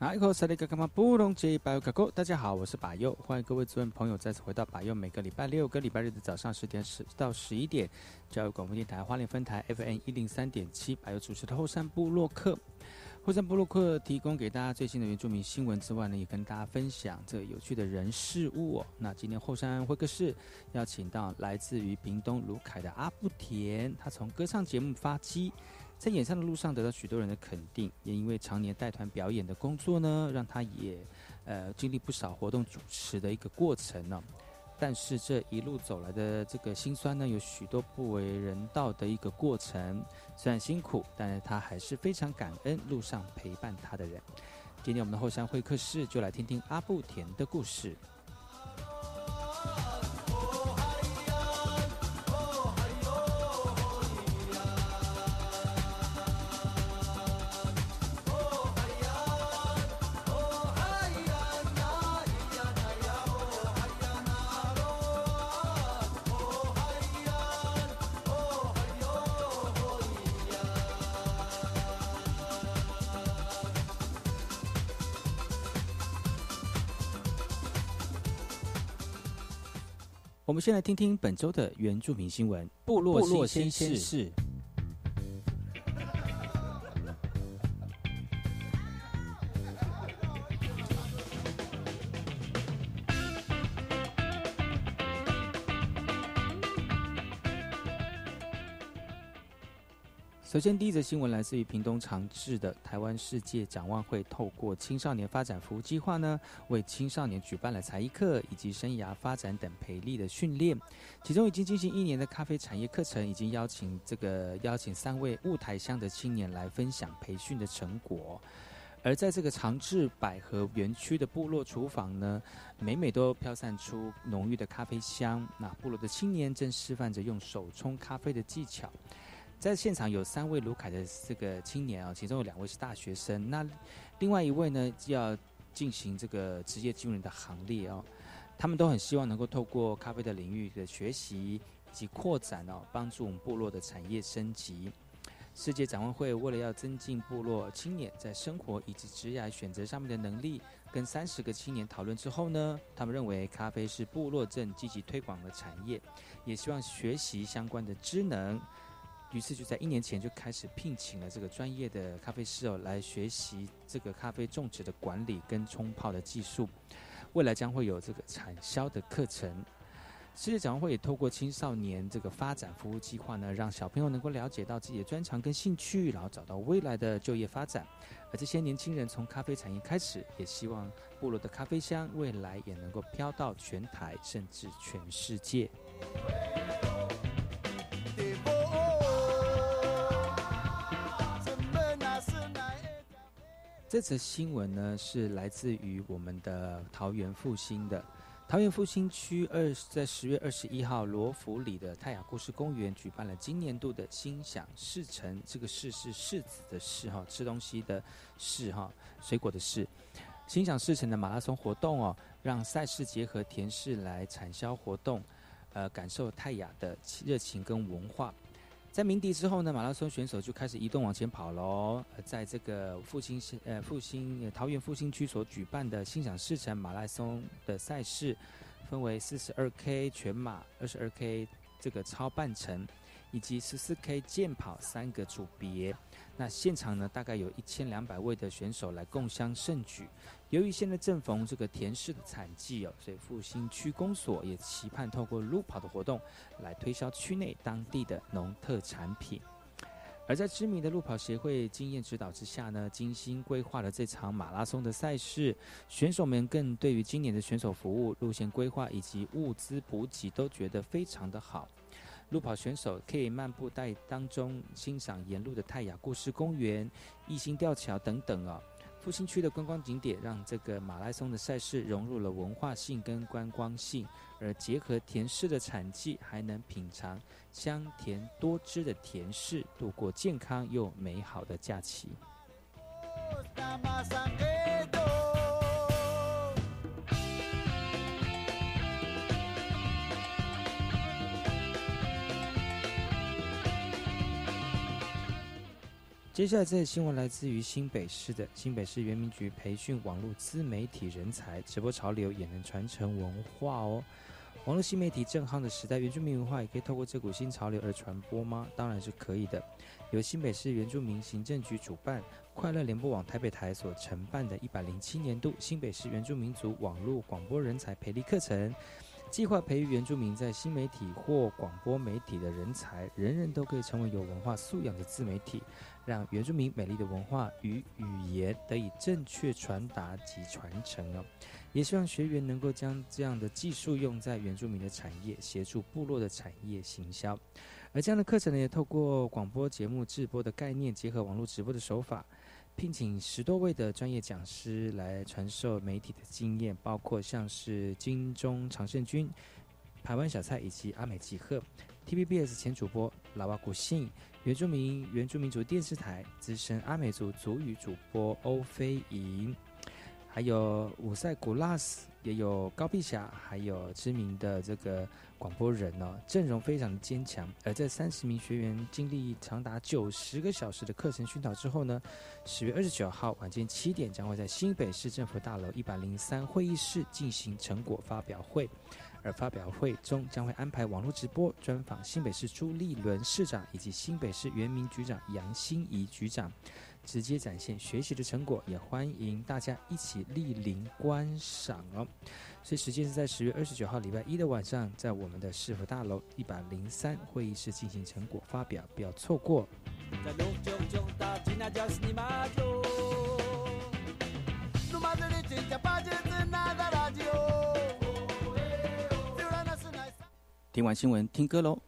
大家好，我是把右，欢迎各位族人朋友再次回到把右。每个礼拜六跟礼拜日的早上十点十到十一点，教育广播电台花莲分台 FM 一零三点七，把右主持的后山部落客。后山部落客提供给大家最新的原住民新闻之外呢，也跟大家分享这有趣的人事物。那今天后山会客室邀请到来自于屏东卢凯的阿布田，他从歌唱节目发迹。在演唱的路上得到许多人的肯定，也因为常年带团表演的工作呢，让他也呃经历不少活动主持的一个过程呢。但是这一路走来的这个辛酸呢，有许多不为人道的一个过程。虽然辛苦，但是他还是非常感恩路上陪伴他的人。今天我们的后山会客室就来听听阿布田的故事。我们先来听听本周的原住民新闻：部落新鲜事。首先，第一则新闻来自于屏东长治的台湾世界展望会，透过青少年发展服务计划呢，为青少年举办了才艺课以及生涯发展等培力的训练。其中已经进行一年的咖啡产业课程，已经邀请这个邀请三位雾台乡的青年来分享培训的成果。而在这个长治百合园区的部落厨房呢，每每都飘散出浓郁的咖啡香。那部落的青年正示范着用手冲咖啡的技巧。在现场有三位卢凯的这个青年啊，其中有两位是大学生，那另外一位呢要进行这个职业军人的行列哦。他们都很希望能够透过咖啡的领域的学习以及扩展哦，帮助我们部落的产业升级。世界展望会为了要增进部落青年在生活以及职业选择上面的能力，跟三十个青年讨论之后呢，他们认为咖啡是部落正积极推广的产业，也希望学习相关的职能。于是就在一年前就开始聘请了这个专业的咖啡师哦，来学习这个咖啡种植的管理跟冲泡的技术。未来将会有这个产销的课程。世界展望会也透过青少年这个发展服务计划呢，让小朋友能够了解到自己的专长跟兴趣，然后找到未来的就业发展。而这些年轻人从咖啡产业开始，也希望部落的咖啡香未来也能够飘到全台甚至全世界。这则新闻呢，是来自于我们的桃园复兴的。桃园复兴区二在十月二十一号罗浮里的泰雅故事公园举办了今年度的心想事成，这个“事”是柿子的“事”哈，吃东西的“事”哈，水果的“事”。心想事成的马拉松活动哦，让赛事结合田市来产销活动，呃，感受泰雅的热情跟文化。在鸣笛之后呢，马拉松选手就开始移动往前跑喽。在这个复兴呃复兴桃园复兴区所举办的心想事成马拉松的赛事，分为四十二 K 全马、二十二 K 这个超半程，以及十四 K 健跑三个组别。那现场呢，大概有一千两百位的选手来共襄盛举。由于现在正逢这个田氏的产季哦，所以复兴区公所也期盼透过路跑的活动来推销区内当地的农特产品。而在知名的路跑协会经验指导之下呢，精心规划了这场马拉松的赛事，选手们更对于今年的选手服务、路线规划以及物资补给都觉得非常的好。路跑选手可以漫步在当中，欣赏沿路的泰雅故事公园、义兴吊桥等等哦。复兴区的观光景点让这个马拉松的赛事融入了文化性跟观光性，而结合甜柿的产季，还能品尝香甜多汁的甜柿，度过健康又美好的假期。接下来这新闻来自于新北市的新北市原民局培训网络自媒体人才，直播潮流也能传承文化哦。网络新媒体正夯的时代，原住民文化也可以透过这股新潮流而传播吗？当然是可以的。由新北市原住民行政局主办，快乐联播网台北台所承办的一百零七年度新北市原住民族网络广播人才培力课程。计划培育原住民在新媒体或广播媒体的人才，人人都可以成为有文化素养的自媒体，让原住民美丽的文化与语言得以正确传达及传承哦。也希望学员能够将这样的技术用在原住民的产业，协助部落的产业行销。而这样的课程呢，也透过广播节目直播的概念，结合网络直播的手法。聘请十多位的专业讲师来传授媒体的经验，包括像是金钟常胜军、台湾小蔡以及阿美吉赫、TVBS 前主播拉瓦古信、原住民原住民族电视台资深阿美族族语主播欧飞莹，还有五塞古拉斯，也有高碧霞，还有知名的这个。广播人呢，阵容非常的坚强。而这三十名学员经历长达九十个小时的课程熏陶之后呢，十月二十九号晚间七点将会在新北市政府大楼一百零三会议室进行成果发表会。而发表会中将会安排网络直播专访新北市朱立伦市长以及新北市原民局长杨心怡局长，直接展现学习的成果，也欢迎大家一起莅临观赏哦。所以时间是在十月二十九号礼拜一的晚上，在我们的市府大楼一百零三会议室进行成果发表，不要错过。听完新闻，听歌喽。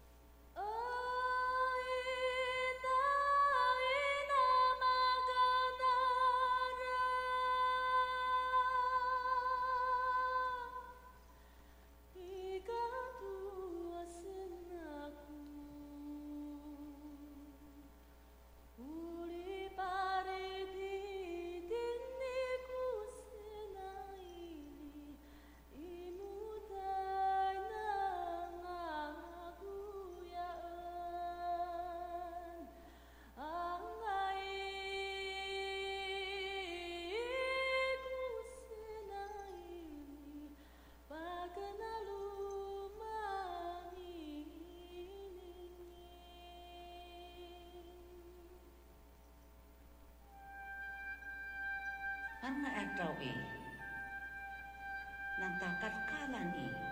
nga ataw e. Nang takat kalan e.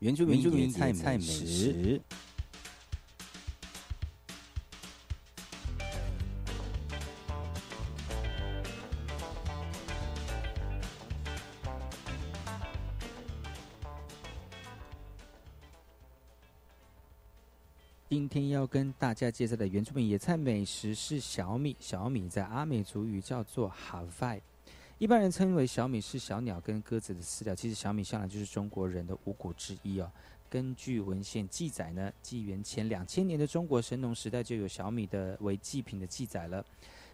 原住民野菜美食。今天要跟大家介绍的原住民野菜美食是小米。小米在阿美族语叫做哈 a 一般人称为小米是小鸟跟鸽子的饲料。其实小米向来就是中国人的五谷之一哦。根据文献记载呢，纪元前两千年的中国神农时代就有小米的为祭品的记载了。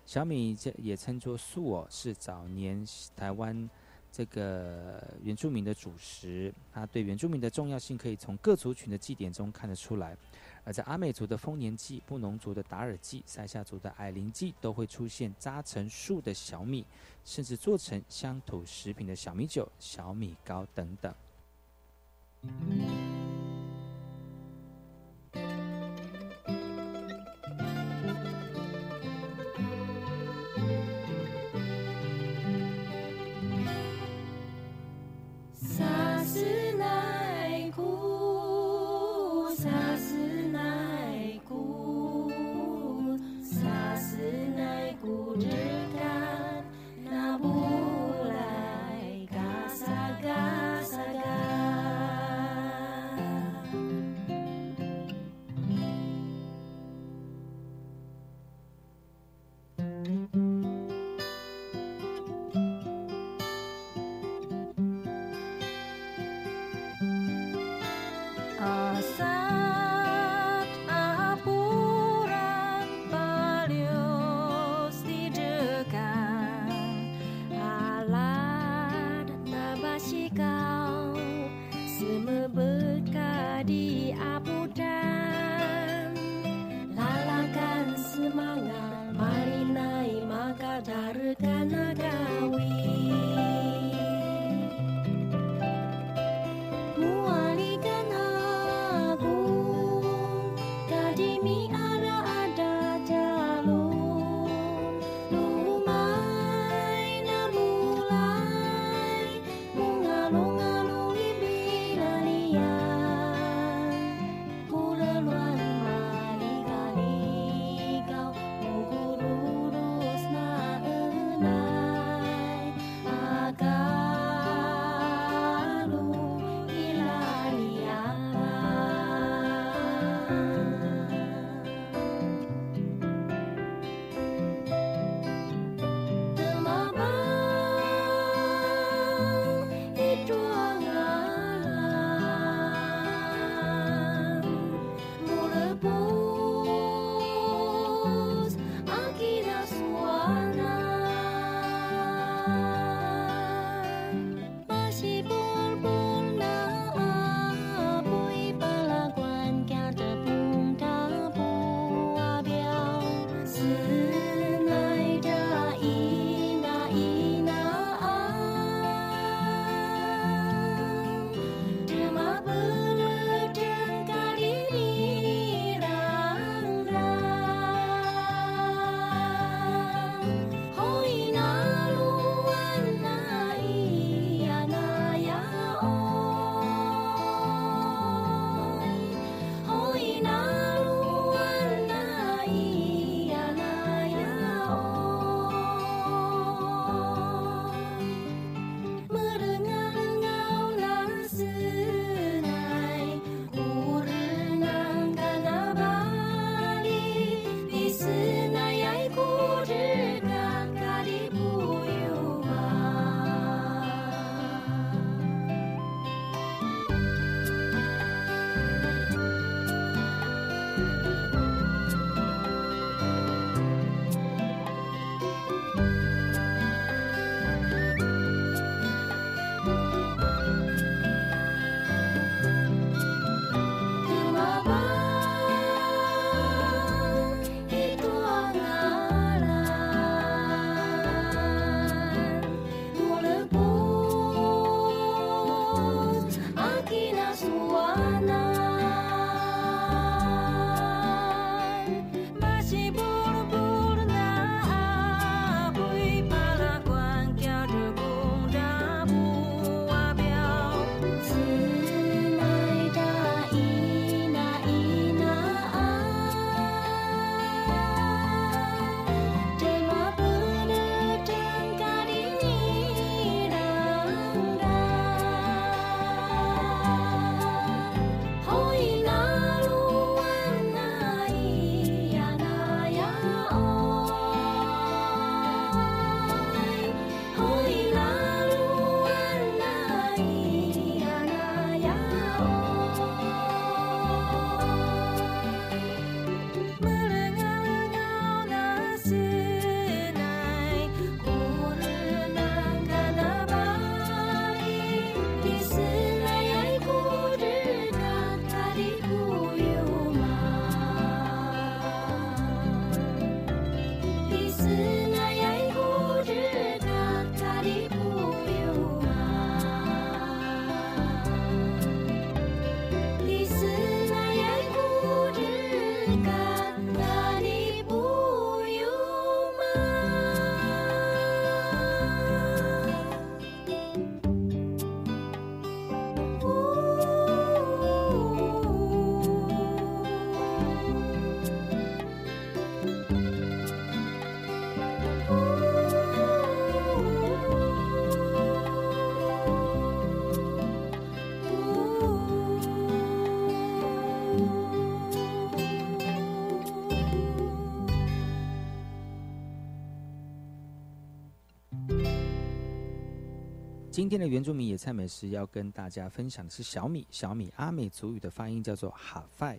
小米这也称作粟哦，是早年台湾这个原住民的主食。它对原住民的重要性可以从各族群的祭典中看得出来。而在阿美族的丰年祭、布农族的达尔祭、塞夏族的矮灵祭，都会出现扎成树的小米，甚至做成乡土食品的小米酒、小米糕等等。kau. Semua berkah di 今天的原住民野菜美食要跟大家分享的是小米。小米阿美族语的发音叫做哈费，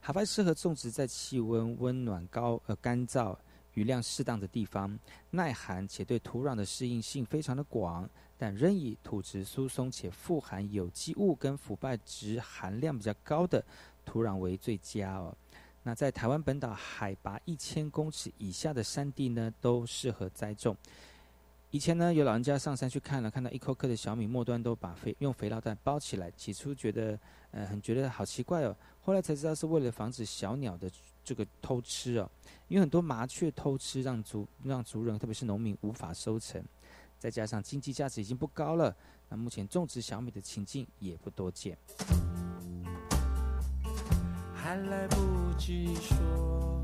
哈费适合种植在气温温暖、高呃干燥、雨量适当的地方，耐寒且对土壤的适应性非常的广，但仍以土质疏松且富含有机物跟腐败值含量比较高的土壤为最佳哦。那在台湾本岛海拔一千公尺以下的山地呢，都适合栽种。以前呢，有老人家上山去看了，看到一颗颗的小米末端都把肥用肥料袋包起来。起初觉得，呃，很觉得好奇怪哦。后来才知道是为了防止小鸟的这个偷吃哦。因为很多麻雀偷吃，让族让族人，特别是农民无法收成。再加上经济价值已经不高了，那目前种植小米的情境也不多见。还来不及说。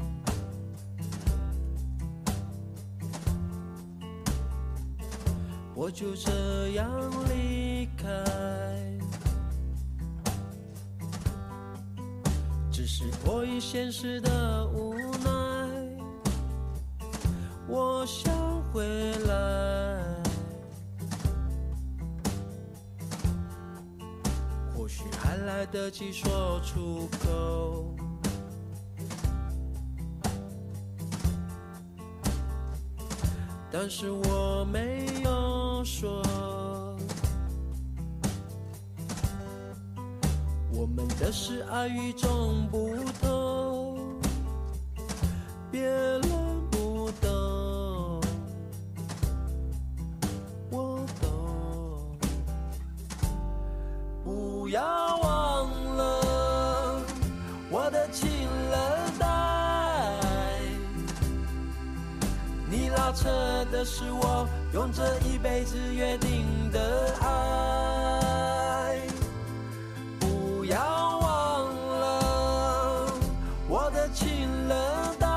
我就这样离开，只是迫于现实的无奈，我想回来。或许还来得及说出口，但是我没有。说，我们的是爱与众不同，别人不懂，我懂。不要忘了我的情人带，你拉扯的是我。用这一辈子约定的爱，不要忘了我的情人带。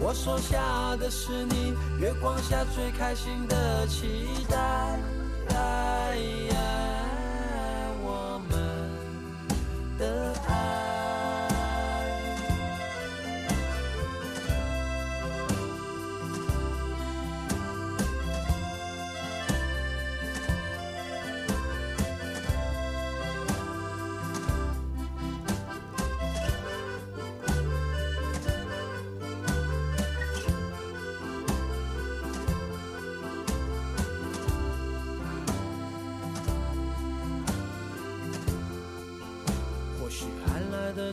我所下的是你月光下最开心的期待。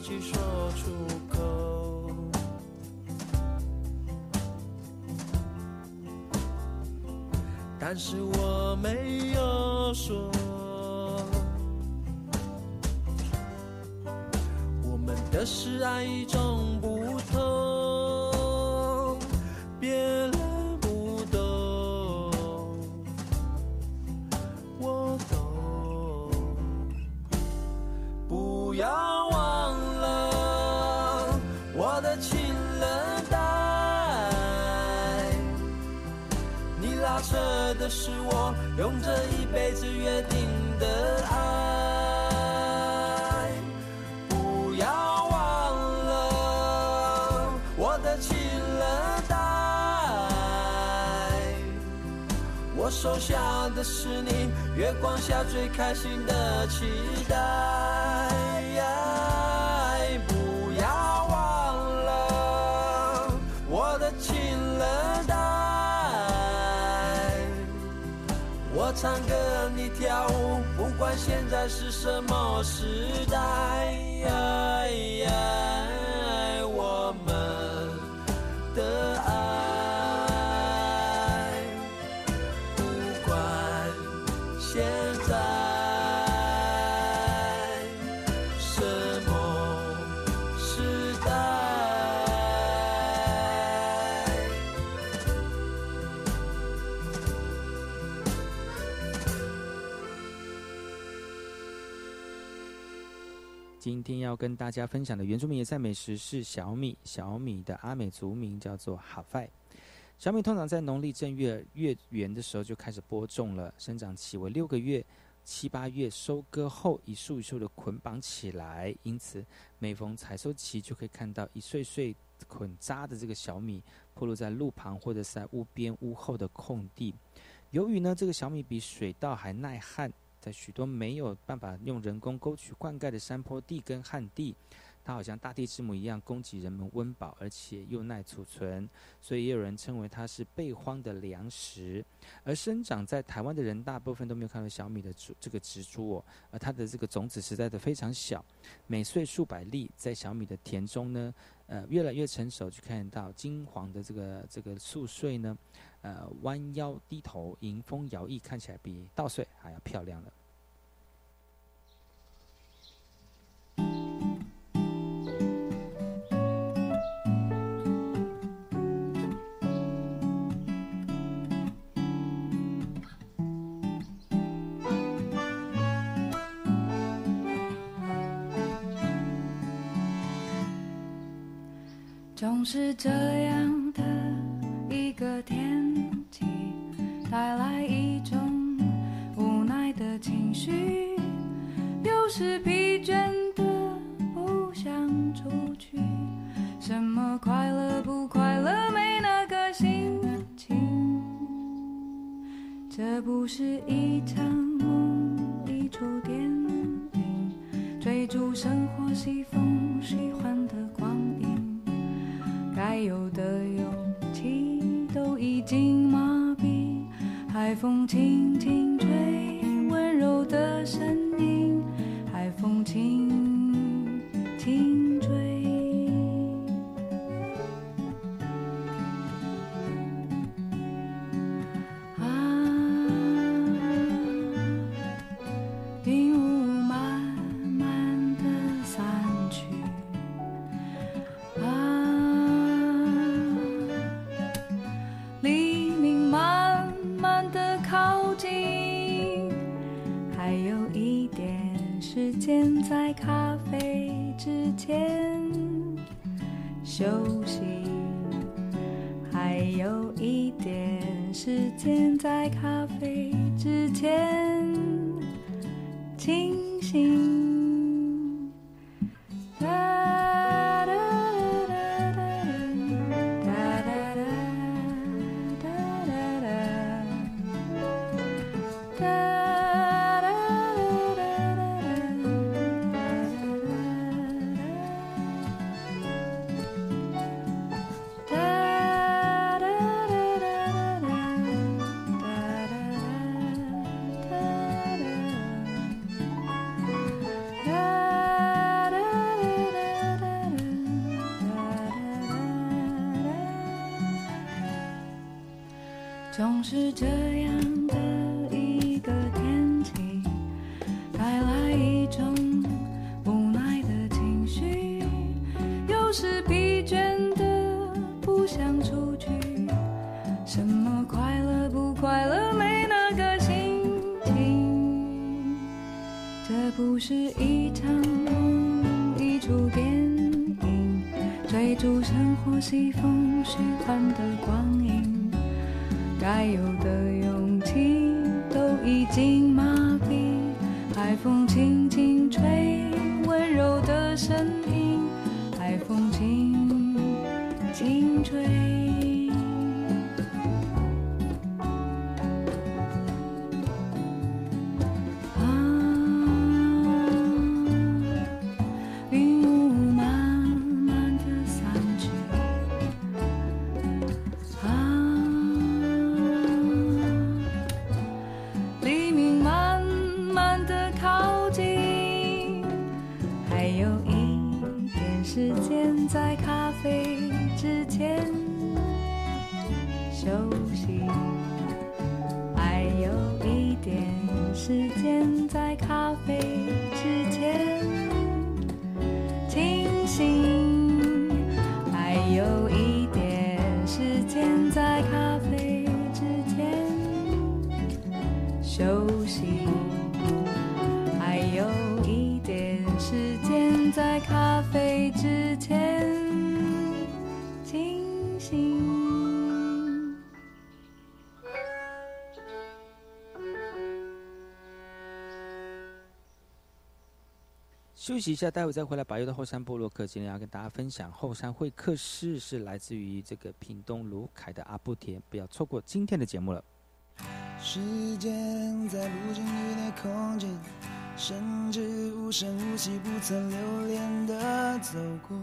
去说出口，但是我没有说，我们的是爱一种跟大家分享的原住民野菜美食是小米。小米的阿美族名叫做哈费。小米通常在农历正月月圆的时候就开始播种了，生长期为六个月，七八月收割后一束一束的捆绑起来，因此每逢采收期就可以看到一穗穗捆扎的这个小米铺露在路旁或者是在屋边、屋后的空地。由于呢，这个小米比水稻还耐旱，在许多没有办法用人工沟渠灌溉的山坡地跟旱地。它好像大地之母一样，供给人们温饱，而且又耐储存，所以也有人称为它是备荒的粮食。而生长在台湾的人，大部分都没有看到小米的植这个植株哦，而它的这个种子实在的非常小，每岁数百粒，在小米的田中呢，呃，越来越成熟，就看到金黄的这个这个粟穗呢，呃，弯腰低头，迎风摇曳，看起来比稻穗还要漂亮了。总是这样带来一种无奈的情绪。有时疲倦的不想出去，什么快乐不快乐没那个心情。这不是一场梦，一出电影，追逐生活西风喜欢的光影。该有的海风轻轻吹，温柔的声音，海风轻轻追逐生活西风虚幻的光影。该有的勇气都已经麻痹，海风轻轻吹，温柔的声音，海风轻轻吹。休息一下，待会再回来。白油的后山部落客今天要跟大家分享后山会客室，是来自于这个屏东卢凯的阿布田，不要错过今天的节目了。时间在不经意的空间，甚至无声无息、不曾留恋的走过。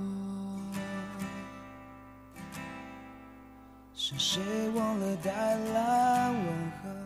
是谁忘了带来问候？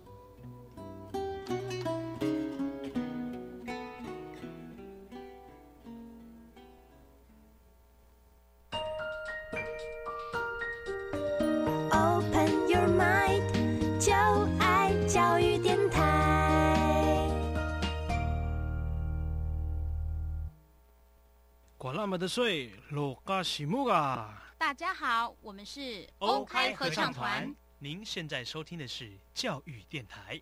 大家好，我们是欧开合唱团。您现在收听的是教育电台。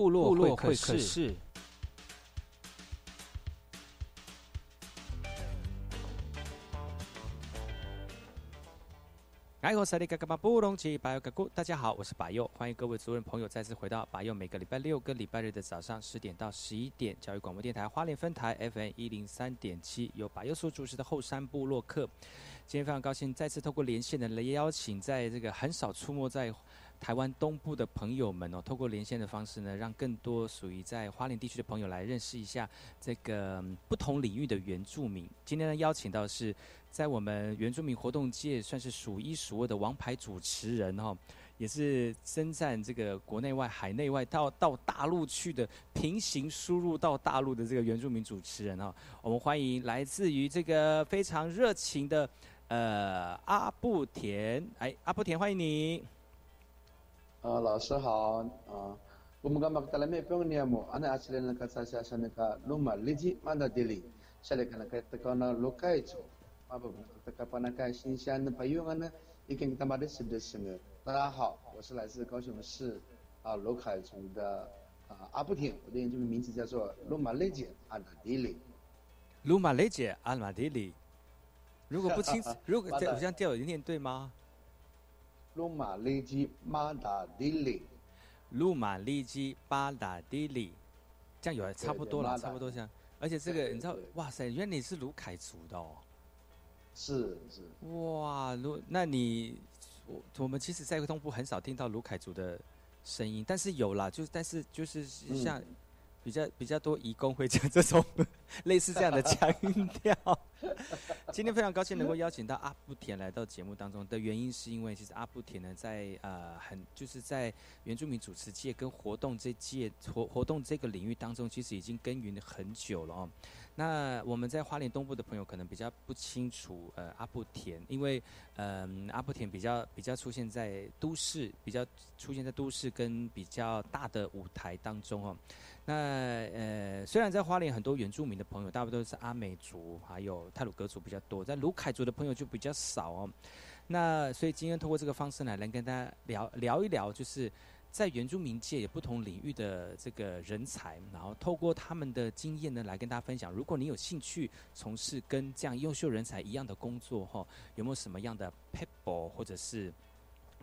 部落会会客客室。哎，我是里嘎嘎巴布隆奇巴佑嘎咕，大家好，我是巴佑，欢迎各位族人朋友再次回到巴佑每个礼拜六跟礼拜日的早上十点到十一点，教育广播电台花莲分台 FM 一零三点七，由巴佑所主持的后山部落客。今天非常高兴再次透过连线的来邀请，在这个很少出没在台湾东部的朋友们哦，透过连线的方式呢，让更多属于在花莲地区的朋友来认识一下这个不同领域的原住民。今天呢，邀请到是在我们原住民活动界算是数一数二的王牌主持人哦，也是征战这个国内外、海内外到到大陆去的平行输入到大陆的这个原住民主持人哦。我们欢迎来自于这个非常热情的呃阿布田，哎，阿布田，欢迎你。啊，老师好啊！我们刚把大家没朋友么？俺阿起来那个啥啥啥那个罗马里基曼达迪里，下来看那个这个那罗开州，啊不不，这个把那个新鲜的朋友们呢，已经他妈的是不是个？大家好，我是来自高雄市啊罗凯村的啊阿布田，我的原住民名字叫做罗马里基安达迪里。鲁马雷姐阿马迪里，如果不清，如果这我这样调有念对吗？罗马利基马达迪里，鲁马利基巴达迪里，这样有差不多了，差不多这样。而且这个你知道，哇塞，原来你是卢凯族的哦。是是。哇，卢，那你我我们其实，在东部很少听到卢凯族的声音，但是有啦，就是但是就是像、比较比较多移工会讲这种 类似这样的腔调。今天非常高兴能够邀请到阿布田来到节目当中的原因，是因为其实阿布田呢，在呃很就是在原住民主持界跟活动这界活活动这个领域当中，其实已经耕耘了很久了哦。那我们在花莲东部的朋友可能比较不清楚，呃，阿布田，因为，嗯，阿布田比较比较出现在都市，比较出现在都市跟比较大的舞台当中哦。那呃，虽然在花莲很多原住民的朋友，大部分都是阿美族，还有泰鲁格族比较多，在卢凯族的朋友就比较少哦。那所以今天通过这个方式呢，来跟大家聊聊一聊，就是。在原住民界有不同领域的这个人才，然后透过他们的经验呢，来跟大家分享。如果你有兴趣从事跟这样优秀人才一样的工作，哈，有没有什么样的 people 或者是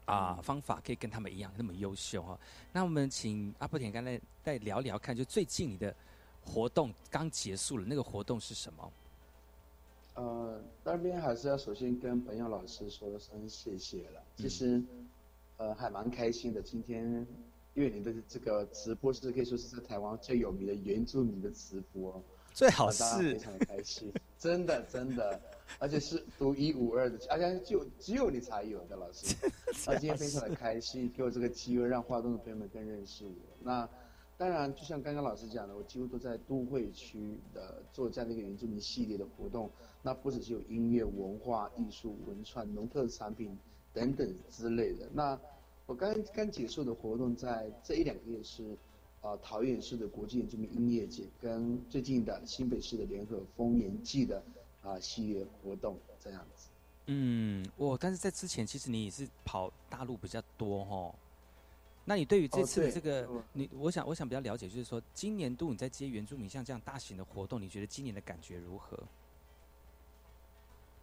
啊方法可以跟他们一样那么优秀哈？那我们请阿布田刚才再聊聊看，就最近你的活动刚结束了，那个活动是什么？呃，那边还是要首先跟朋友老师说声谢谢了。其实。呃，还蛮开心的。今天，因为你的这个直播是可以说是在台湾最有名的原住民的直播，最好是非常的开心，真的真的，而且是独一无二的，而且就只有你才有的老师。那今天非常的开心，给我这个机会让华东的朋友们更认识我。那当然，就像刚刚老师讲的，我几乎都在都会区的做这样的一个原住民系列的活动。那不只是有音乐、文化、艺术、文创、农特产品。等等之类的。那我刚刚结束的活动，在这一两个月是，啊，桃园市的国际原住民音乐节，跟最近的新北市的联合丰年祭的啊系列活动这样子。嗯，我但是在之前，其实你也是跑大陆比较多哈。那你对于这次的这个，你我想我想比较了解，就是说今年度你在接原住民像这样大型的活动，你觉得今年的感觉如何？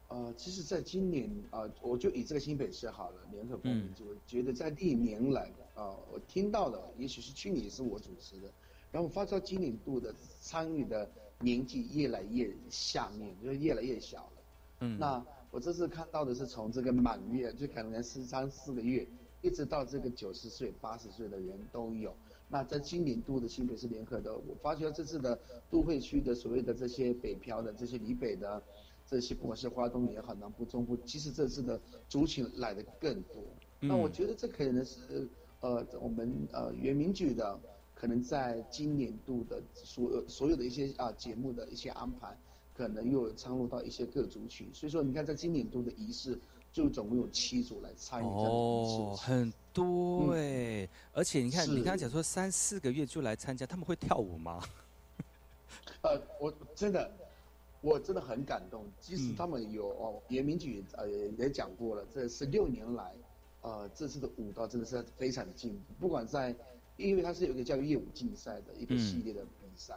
呃，其实，在今年啊，我就以这个新北市好了，联合报名，我觉得在历年来啊，我听到的，也许是去年也是我主持的，然后发到今年度的参与的年纪越来越下面，就是越来越小了。嗯，那我这次看到的是从这个满月，就可能是三四个月，一直到这个九十岁、八十岁的人都有。那在今年度的新北市联合的，我发觉这次的都会区的所谓的这些北漂的这些离北的。这些不管是华东也好，南部、中部，其实这次的族群来的更多。那我觉得这可能是呃，我们呃原民局的可能在今年度的所有所有的一些啊节目的一些安排，可能又掺入到一些各族群。所以说，你看在今年度的仪式，就总共有七组来参与这样的仪式。哦，很多哎！而且你看，你刚刚讲说三四个月就来参加，他们会跳舞吗？呃，我真的。我真的很感动，即使他们有 哦，严明举呃也讲过了，这十六年来，呃这次的舞蹈真的是非常的进步。不管在，因为它是有一个叫业务竞赛的一个系列的比赛，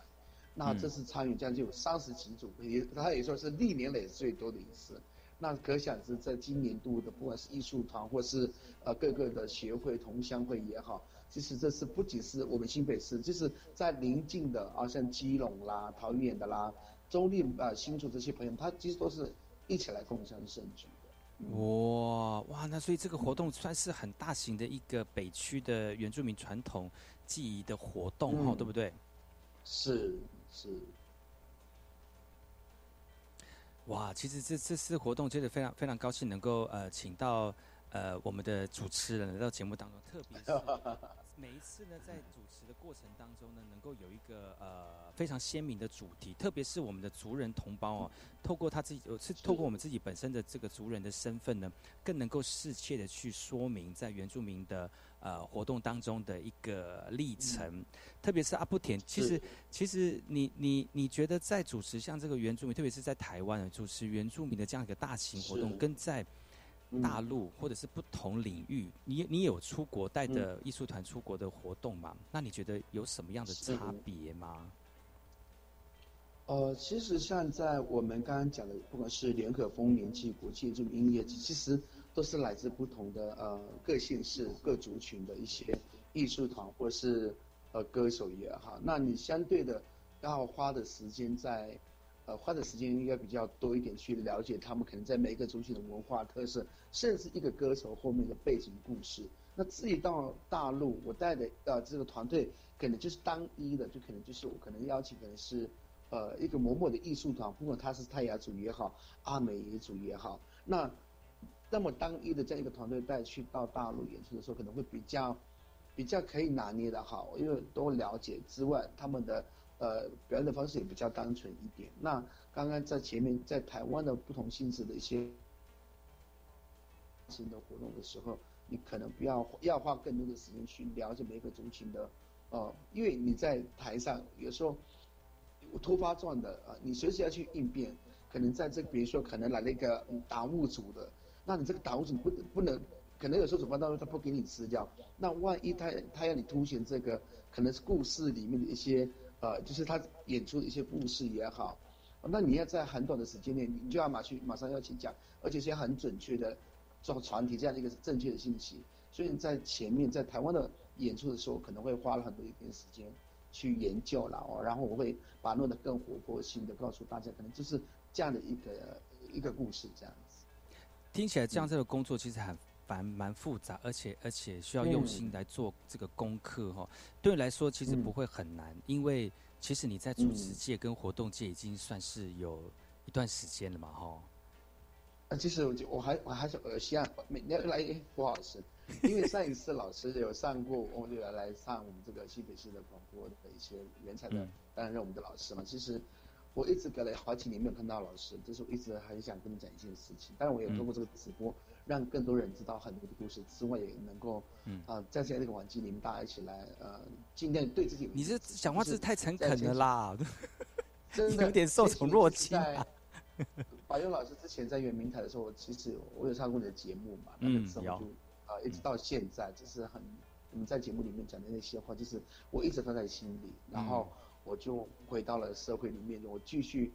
那这次参与将近有三十几组，也他也说是历年来最多的一次。那可想而知在今年度的，不管是艺术团或是呃各个的协会同乡会也好，其实这次不仅是我们新北市，就是在邻近的啊像基隆啦、桃园的啦。中立啊，新竹这些朋友，他其实都是一起来共襄盛举的。哇哇，那所以这个活动算是很大型的一个北区的原住民传统记忆的活动哦，对不对？是是。哇，其实这这次活动真的非常非常高兴，能够呃请到呃我们的主持人来到节目当中，特别是每一次呢在主持的过程当中呢，能够有一个呃。非常鲜明的主题，特别是我们的族人同胞哦，透过他自己，是透过我们自己本身的这个族人的身份呢，更能够适切的去说明在原住民的呃活动当中的一个历程。特别是阿布田，其实其实你你你觉得在主持像这个原住民，特别是在台湾的主持原住民的这样一个大型活动，跟在大陆或者是不同领域，你你有出国带的艺术团出国的活动吗？那你觉得有什么样的差别吗？呃，其实像在我们刚刚讲的，不管是联合丰年祭、国际这种音乐，其实都是来自不同的呃各县市、各族群的一些艺术团或是呃歌手也好。那你相对的要花的时间在，呃花的时间应该比较多一点去了解他们可能在每一个族群的文化特色，甚至一个歌手后面的背景故事。那自己到大陆，我带的呃这个团队可能就是单一的，就可能就是我可能邀请可能是呃一个某某的艺术团，不管他是泰雅族也好，阿美族也好，那那么单一的这样一个团队带去到大陆演出的时候，可能会比较比较可以拿捏的好，因为都了解之外，他们的呃表演的方式也比较单纯一点。那刚刚在前面在台湾的不同性质的一些新的活动的时候，你可能不要要花更多的时间去了解每一个族群的，呃，因为你在台上有时候突发状的啊，你随时要去应变，可能在这比如说可能来了一个打物组的，那你这个打物组不不能，可能有时候主办单位他不给你吃掉，那万一他他要你凸显这个可能是故事里面的一些呃，就是他演出的一些故事也好，那你要在很短的时间内，你就要马去马上要去讲，而且是要很准确的。做传递这样的一个正确的信息，所以在前面在台湾的演出的时候，可能会花了很多一点时间去研究了哦，然后我会把弄得更活泼性的告诉大家，可能就是这样的一个一个故事这样。听起来这样这个工作其实很蛮蛮复杂，而且而且需要用心来做这个功课哈。对你来说其实不会很难，因为其实你在主持界跟活动界已经算是有一段时间了嘛哈。啊，其实我就我还我还是耳希每年来不好意思，因为上一次老师有上过，我就来来上我们这个西北市的广播的一些原材的担任我们的老师嘛。其实我一直隔了好几年没有看到老师，这是我一直很想跟你讲一件事情。当然，我也通过这个直播，让更多人知道很多的故事之外，也能够嗯啊，在这样一个环境里面，大家一起来呃，尽量对自己。你这讲话是太诚恳了啦，真的有点受宠若惊啊。宝佑老师之前在圆明台的时候，其实我有上过你的节目嘛，那个时候就啊，一直到现在，就是很你们在节目里面讲的那些话，就是我一直放在心里。然后我就回到了社会里面，我继续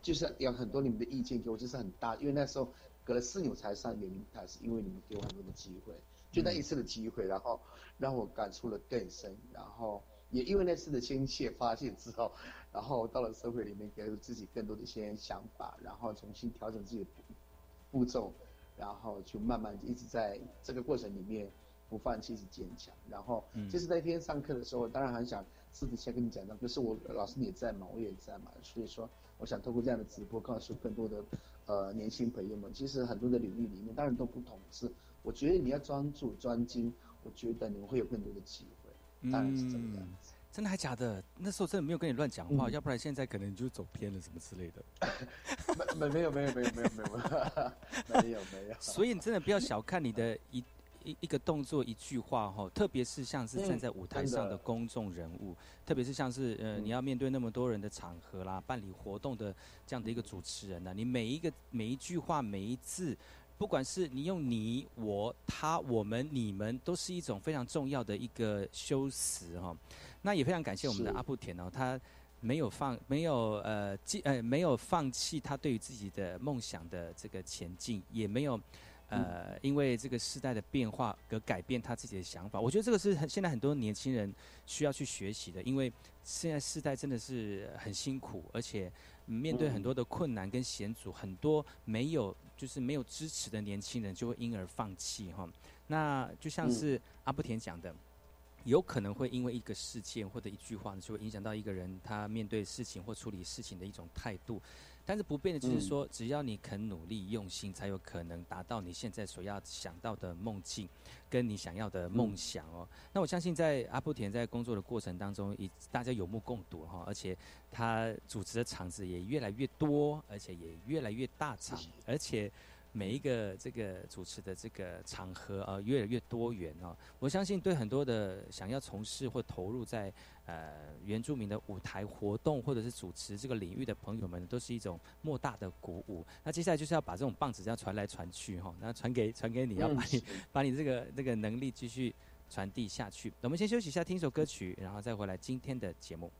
就是有很多你们的意见给我，就是很大。因为那时候隔了四年我才上圆明台，是因为你们给我很多的机会，就那一次的机会，然后让我感触了更深。然后也因为那次的亲切发现之后。然后到了社会里面，给自己更多的一些想法，然后重新调整自己的步骤，然后就慢慢一直在这个过程里面不放弃，是坚强。然后就是那天上课的时候，当然很想私底下跟你讲的，就是我老师你也在嘛，我也在嘛，所以说我想透过这样的直播，告诉更多的呃年轻朋友们，其实很多的领域里面当然都不同，是我觉得你要专注专精，我觉得你们会有更多的机会，当然是这个样子。真的还假的？那时候真的没有跟你乱讲话，要不然现在可能你就走偏了什么之类的。没没有没有没有没有没有没有没有。所以你真的不要小看你的一一一个动作一句话哈，特别是像是站在舞台上的公众人物，特别是像是呃你要面对那么多人的场合啦，办理活动的这样的一个主持人呢，你每一个每一句话每一字。不管是你用你、我、他、我们、你们，都是一种非常重要的一个修辞哈。那也非常感谢我们的阿布田哦，他没有放，没有呃，记呃，没有放弃他对于自己的梦想的这个前进，也没有呃，因为这个时代的变化而改变他自己的想法。我觉得这个是很现在很多年轻人需要去学习的，因为现在时代真的是很辛苦，而且面对很多的困难跟险阻，很多没有。就是没有支持的年轻人就会因而放弃哈，那就像是阿布田讲的，有可能会因为一个事件或者一句话，就会影响到一个人他面对事情或处理事情的一种态度。但是不变的就是说，只要你肯努力用心，才有可能达到你现在所要想到的梦境，跟你想要的梦想哦。那我相信在阿布田在工作的过程当中，以大家有目共睹哈，而且他主持的场子也越来越多，而且也越来越大场，而且。每一个这个主持的这个场合啊，越来越多元哦。我相信对很多的想要从事或投入在呃原住民的舞台活动或者是主持这个领域的朋友们，都是一种莫大的鼓舞。那接下来就是要把这种棒子要传来传去哈，那传给 传给你，要把你 把你这个这个能力继续传递下去。我们先休息一下，听一首歌曲，然后再回来今天的节目。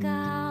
God.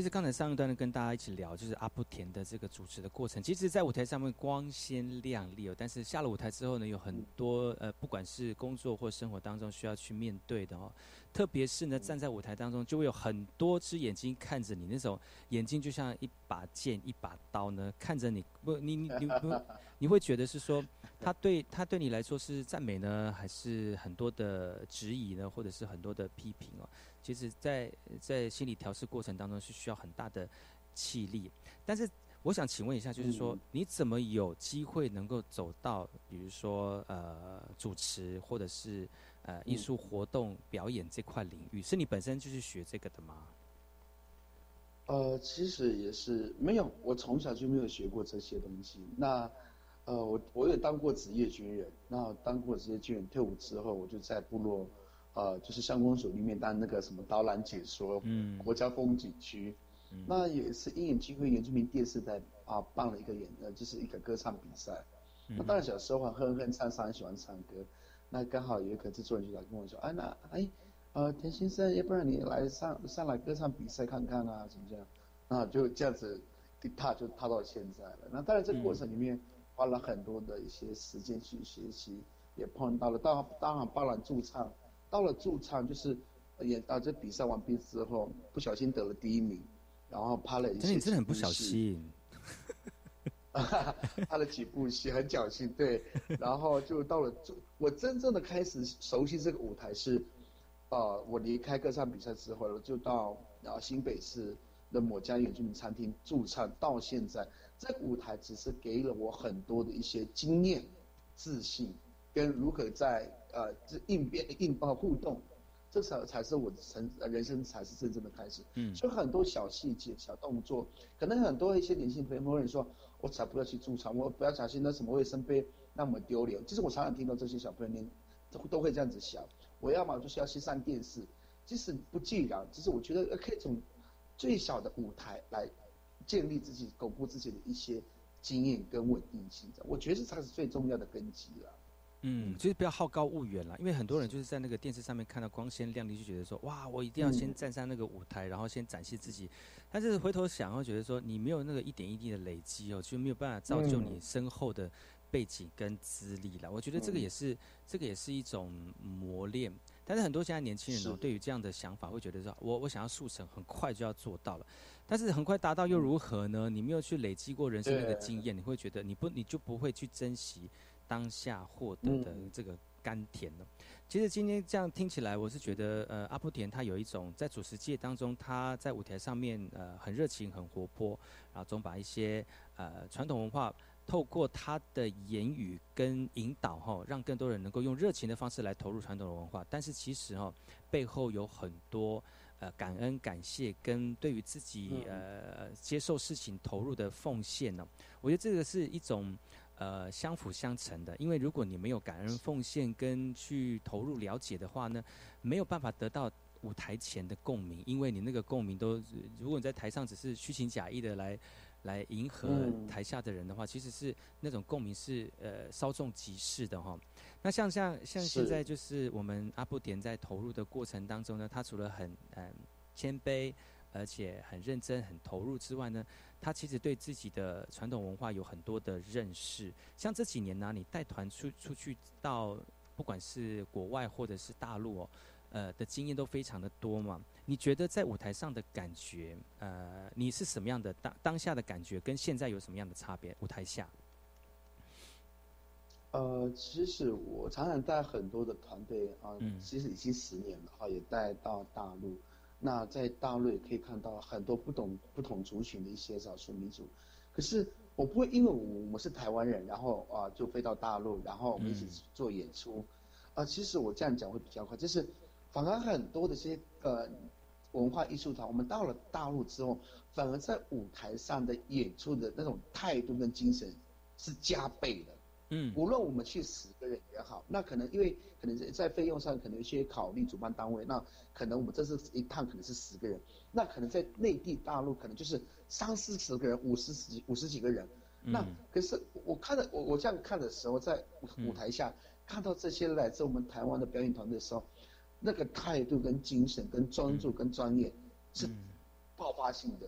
其实刚才上一段呢，跟大家一起聊，就是阿布田的这个主持的过程。其实，在舞台上面光鲜亮丽哦，但是下了舞台之后呢，有很多呃，不管是工作或生活当中需要去面对的哦。特别是呢，站在舞台当中，就会有很多只眼睛看着你，那种眼睛就像一把剑、一把刀呢，看着你。不，你你你不，你会觉得是说，他对他对你来说是赞美呢，还是很多的质疑呢，或者是很多的批评哦？其实，在在心理调试过程当中是需要很大的气力。但是，我想请问一下，就是说，你怎么有机会能够走到，比如说呃，主持或者是呃艺术活动表演这块领域？是你本身就是学这个的吗？呃，其实也是没有，我从小就没有学过这些东西。那呃，我我也当过职业军人，那当过职业军人退伍之后，我就在部落。呃，就是乡公所里面当那个什么导览解说，嗯，国家风景区，那也是因缘机会，原住民电视台啊办了一个演，呃，就是一个歌唱比赛。那当然小时候啊哼哼唱唱，很喜欢唱歌。那刚好有一个制作人就来跟我说，哎，那哎，呃，田先生，要不然你来上上来歌唱比赛看看啊，怎么这样？那就这样子一踏就踏到现在了。那当然这过程里面花了很多的一些时间去学习，也碰到了当当然包揽驻唱。到了驻唱，就是演到这比赛完毕之后，不小心得了第一名，然后拍了一些。你真的很不小心。拍了几部戏，很侥幸，对。然后就到了驻，我真正的开始熟悉这个舞台是，呃，我离开歌唱比赛之后，就到然后新北市的某家原住民餐厅驻唱，到现在这个舞台只是给了我很多的一些经验、自信，跟如何在。呃，这应变、应报、互动，这才才是我的成人生才是真正的开始。嗯，所以很多小细节、小动作，可能很多一些年轻朋友会说：“我才不要去驻场，我不要小心那什么卫生杯那么丢脸。”其实我常常听到这些小朋友年都都会这样子想。我要么就是要去上电视，即使不既然，只是我觉得可以从最小的舞台来建立自己、巩固自己的一些经验跟稳定性。我觉得这才是最重要的根基了。嗯，就是不要好高骛远了，因为很多人就是在那个电视上面看到光鲜亮丽，就觉得说哇，我一定要先站上那个舞台，然后先展示自己。但是回头想，会觉得说你没有那个一点一滴的累积哦，就没有办法造就你身后的背景跟资历了。我觉得这个也是，这个也是一种磨练。但是很多现在年轻人哦，对于这样的想法，会觉得说我我想要速成，很快就要做到了。但是很快达到又如何呢？你没有去累积过人生那个经验，你会觉得你不你就不会去珍惜。当下获得的这个甘甜呢？其实今天这样听起来，我是觉得，呃，阿布田他有一种在主持界当中，他在舞台上面，呃，很热情、很活泼，然后总把一些呃传统文化透过他的言语跟引导，哈，让更多人能够用热情的方式来投入传统的文化。但是其实哈，背后有很多呃感恩、感谢跟对于自己呃接受事情投入的奉献呢。我觉得这个是一种。呃，相辅相成的，因为如果你没有感恩奉献跟去投入了解的话呢，没有办法得到舞台前的共鸣，因为你那个共鸣都，如果你在台上只是虚情假意的来来迎合台下的人的话，其实是那种共鸣是呃稍纵即逝的哈。那像像像现在就是我们阿布点在投入的过程当中呢，他除了很嗯谦卑，而且很认真、很投入之外呢。他其实对自己的传统文化有很多的认识，像这几年呢，你带团出出去到不管是国外或者是大陆哦，呃的经验都非常的多嘛。你觉得在舞台上的感觉，呃，你是什么样的当当下的感觉，跟现在有什么样的差别？舞台下？呃，其实我常常带很多的团队啊，其实已经十年了哈，也带到大陆。那在大陆也可以看到很多不同不同族群的一些少数民族，可是我不会因为我们是台湾人，然后啊就飞到大陆，然后我们一起做演出，啊，其实我这样讲会比较快，就是反而很多的这些呃文化艺术团，我们到了大陆之后，反而在舞台上的演出的那种态度跟精神是加倍的。嗯，无论我们去十个人也好，那可能因为可能在费用上可能有些考虑，主办单位那可能我们这次一趟可能是十个人，那可能在内地大陆可能就是三四十个人，五十几五十几个人，那可是我看的我我这样看的时候，在舞台下看到这些来自我们台湾的表演团队的时候，那个态度跟精神跟专注跟专业是。爆发性的，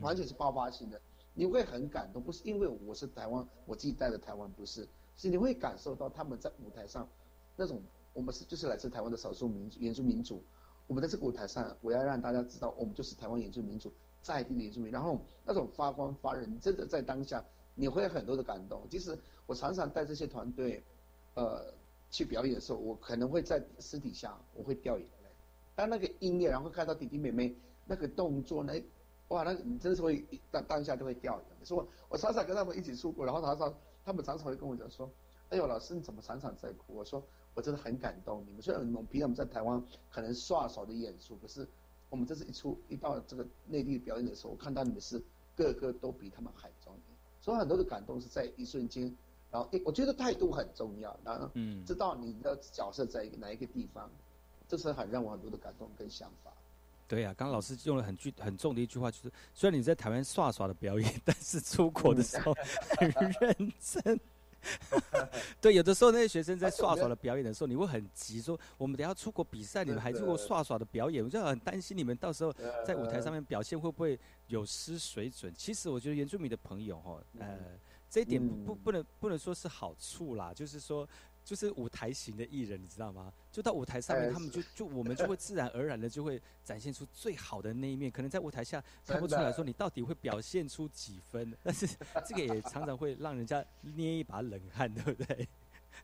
完全是爆发性的，你会很感动，不是因为我是台湾，我自己带的台湾，不是，是你会感受到他们在舞台上那种，我们是就是来自台湾的少数民族原住民族，我们在这个舞台上，我要让大家知道，我们就是台湾原住民族在地的原住民，然后那种发光发热，你真的在当下你会很多的感动。其实我常常带这些团队，呃，去表演的时候，我可能会在私底下我会掉眼泪，当那个音乐，然后看到弟弟妹妹那个动作，那哇，那你真是会当当下就会掉眼泪。所以我我常常跟他们一起出国，然后常常他们常常会跟我讲说，哎呦，老师你怎么常常在哭？我说我真的很感动你们。虽然我们平常在台湾可能刷手的演出，可是我们这次一出一到这个内地表演的时候，我看到你们是个个都比他们还庄严，所以很多的感动是在一瞬间。然后，我觉得态度很重要，然后知道你的角色在哪一个地方，这是很让我很多的感动跟想法。对呀，刚刚老师用了很句很重的一句话，就是虽然你在台湾耍耍的表演，但是出国的时候很认真。对，有的时候那些学生在耍耍的表演的时候，你会很急，说我们等下出国比赛，你们还做过耍耍的表演，我就很担心你们到时候在舞台上面表现会不会有失水准。其实我觉得原住民的朋友哈，呃，这一点不不能不能说是好处啦，就是说。就是舞台型的艺人，你知道吗？就到舞台上面，他们就就我们就会自然而然的就会展现出最好的那一面。可能在舞台下看不出来说你到底会表现出几分，但是这个也常常会让人家捏一把冷汗，对不对？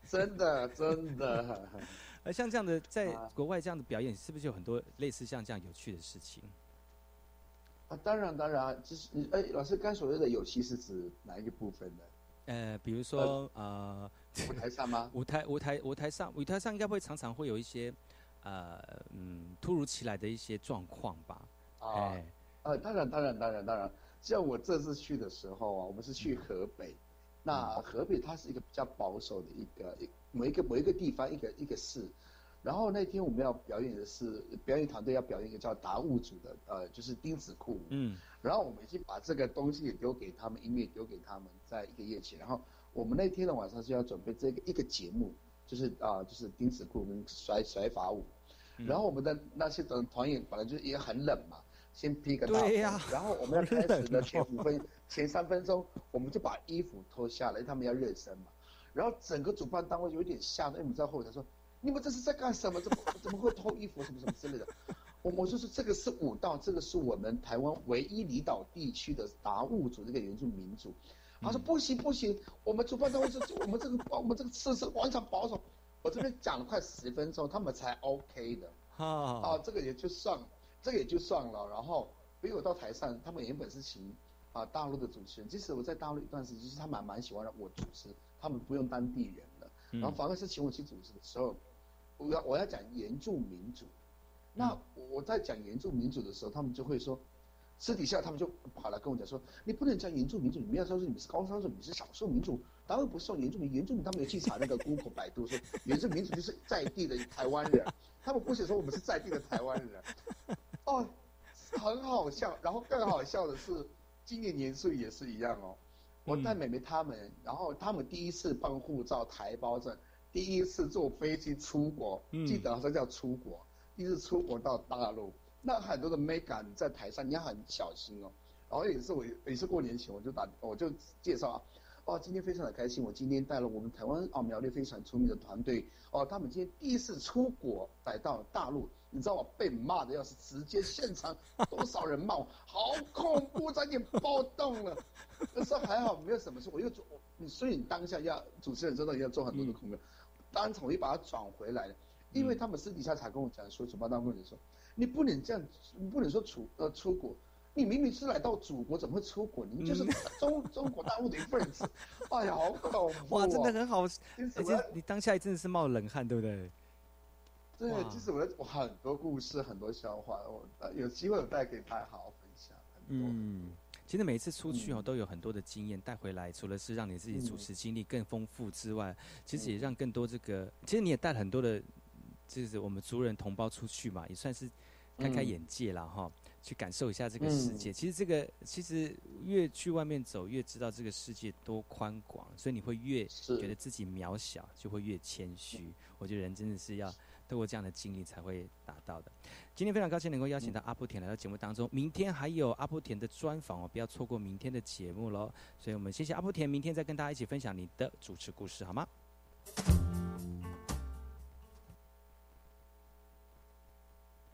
真的，真的。而像这样的在国外这样的表演，是不是有很多类似像这样有趣的事情？啊，当然当然，就是你哎，老师刚所谓的有趣是指哪一个部分呢？呃，比如说呃。舞台上吗？舞台舞台舞台上舞台上应该会常常会有一些，呃嗯突如其来的一些状况吧？啊，呃当然当然当然当然，像我这次去的时候啊，我们是去河北，那河北它是一个比较保守的一个一某一个某一个地方一个一个市，然后那天我们要表演的是表演团队要表演一个叫达悟族的呃就是钉子裤，嗯，然后我们已经把这个东西也丢给他们，音乐丢给他们，在一个夜前，然后。我们那天的晚上是要准备这个一个节目，就是啊，就是钉子裤跟甩甩法舞，然后我们的那些团团员本来就也很冷嘛，先披个大，然后我们要开始的前五分 前三分钟，我们就把衣服脱下来，他们要热身嘛，然后整个主办单位有点吓，因为我们在后台说，你们这是在干什么？怎么 怎么会脱衣服什么什么之类的？我我就是这个是舞蹈，这个是我们台湾唯一离岛地区的达悟族这个原住民族。他说不行不行，我们主办单位是，我们这个我们这个设施完全保守。我这边讲了快十分钟，他们才 OK 的。啊，这个也就算，这个也就算了。然后，因为我到台上，他们原本是请啊大陆的主持人，即使我在大陆一段时间，其实他蛮蛮喜欢让我主持，他们不用当地人了。然后反而是请我去主持的时候，我要我要讲原住民主，那我在讲原住民主的时候，他们就会说。私底下他们就跑来跟我讲说，你不能讲原住民族，你们要说是你们是高山族，你是少数民族，当然不是原住民。原住民他们有去查那个 Google 百度说，原住民族就是在地的台湾人，他们不写说我们是在地的台湾人。哦，很好笑。然后更好笑的是，今年年岁也是一样哦。我带妹妹他们，然后他们第一次办护照台胞证，第一次坐飞机出国，记得好像叫出国，第一次出国到大陆。那很多的 mega 你在台上你要很小心哦，然后也是我也是过年前我就打我就介绍啊，哦今天非常的开心，我今天带了我们台湾哦苗栗非常出名的团队。哦，他们今天第一次出国来到大陆，你知道我被骂的要是直接现场多少人骂我，好恐怖，差点暴动了，但是还好没有什么事，我又做，所以你当下要主持人真的要做很多的功课，当场我又把它转回来了，因为他们私底下才跟我讲说主办单位的时候。你不能这样，你不能说出呃出国，你明明是来到祖国，怎么会出国？你就是中中国大陆的一份子。哎呀，好恐怖！哇，真的很好，而且你当下真的是冒冷汗，对不对？对，其实我我很多故事，很多笑话，我有机会我带给大家好好分享。嗯，其实每一次出去哦，都有很多的经验带回来，除了是让你自己主持经历更丰富之外，其实也让更多这个，其实你也带了很多的，就是我们族人同胞出去嘛，也算是。开开眼界了哈，去感受一下这个世界。其实这个，其实越去外面走，越知道这个世界多宽广，所以你会越觉得自己渺小，就会越谦虚。我觉得人真的是要透过这样的经历才会达到的。今天非常高兴能够邀请到阿布田来到节目当中，明天还有阿布田的专访哦，不要错过明天的节目喽。所以我们谢谢阿布田，明天再跟大家一起分享你的主持故事，好吗？